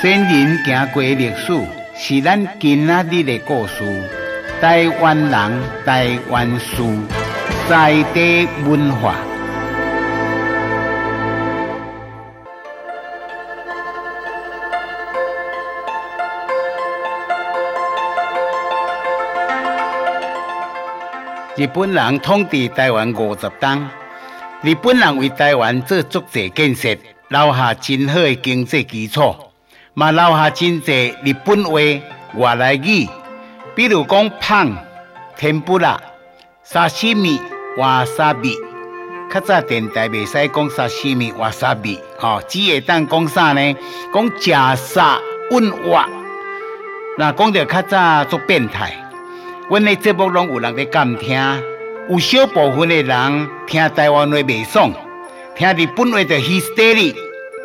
先人行过历史，是咱今仔日的故事。台湾人，台湾事，在地文化。日本人统治台湾五十冬，日本人为台湾做足济建设，留下真好的经济基础。嘛留下真济日本话外来语，比如讲胖、天妇罗、沙西米、瓦萨比。较早电台袂使讲沙西米、瓦萨比，吼，只会当讲啥呢？讲食沙问瓦。那讲着较早做变态，阮的节目拢有人在监听，有小部分的人听台湾话袂爽，听日本话就 hysteri，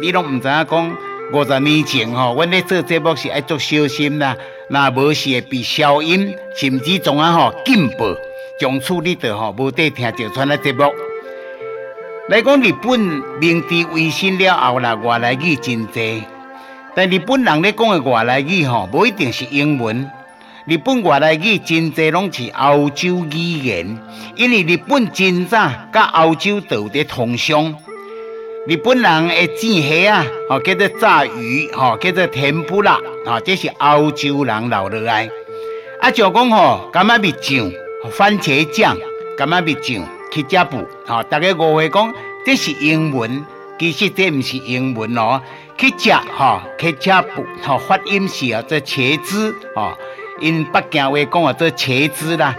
你拢毋知影讲。五十年前吼，阮咧做节目是爱做小心啦，若无是会被消音，甚至总啊吼禁播，从此你着吼无得听这串的节目。来讲日本明治维新了后啦，外来语真多，但日本人咧讲的外来语吼，无一定是英文。日本外来语真济拢是欧洲语言，因为日本真早甲欧洲都有咧通商。日本人的煮虾啊，吼叫做炸鱼，吼叫做天妇辣，吼这是欧洲人留落来。啊，就讲吼，柑仔蜜酱、番茄酱、柑仔蜜酱、ketchup 加布，吼大家误会讲这是英文，其实这唔是英文哦。去加吼 ketchup 加布，吼发音是啊这茄子，吼因北京话讲啊做茄子啦。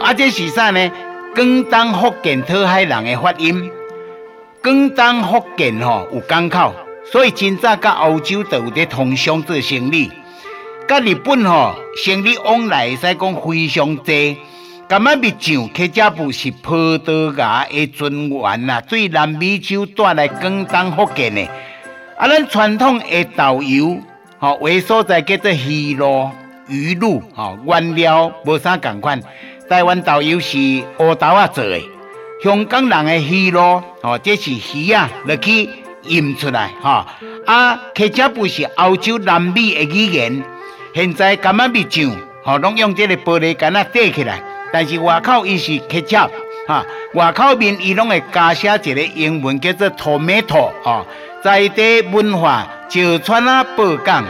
啊，这是啥呢？广东福建讨海人的发音。广东福建吼有港口，所以真早甲欧洲都有咧通商做生意。甲日本吼生意往来会使讲非常济。柑仔蜜酱客家布是葡萄牙的尊源呐，对南美洲带来广东福建的。啊，咱传统的导游吼，为所在叫做鱼露、鱼露吼，原料无啥共款。台湾豆油是乌豆仔做的。香港人的鱼露，哦，这是鱼啊，落去腌出来，哈啊，客家不是欧洲南美的语言。现在柑仔蜜酱，哦，拢用这个玻璃干啊堆起来，但是外口伊是客家，哈，外口面伊拢会加写一个英文叫做 tomato，哦，在地文化，就川啊，宝港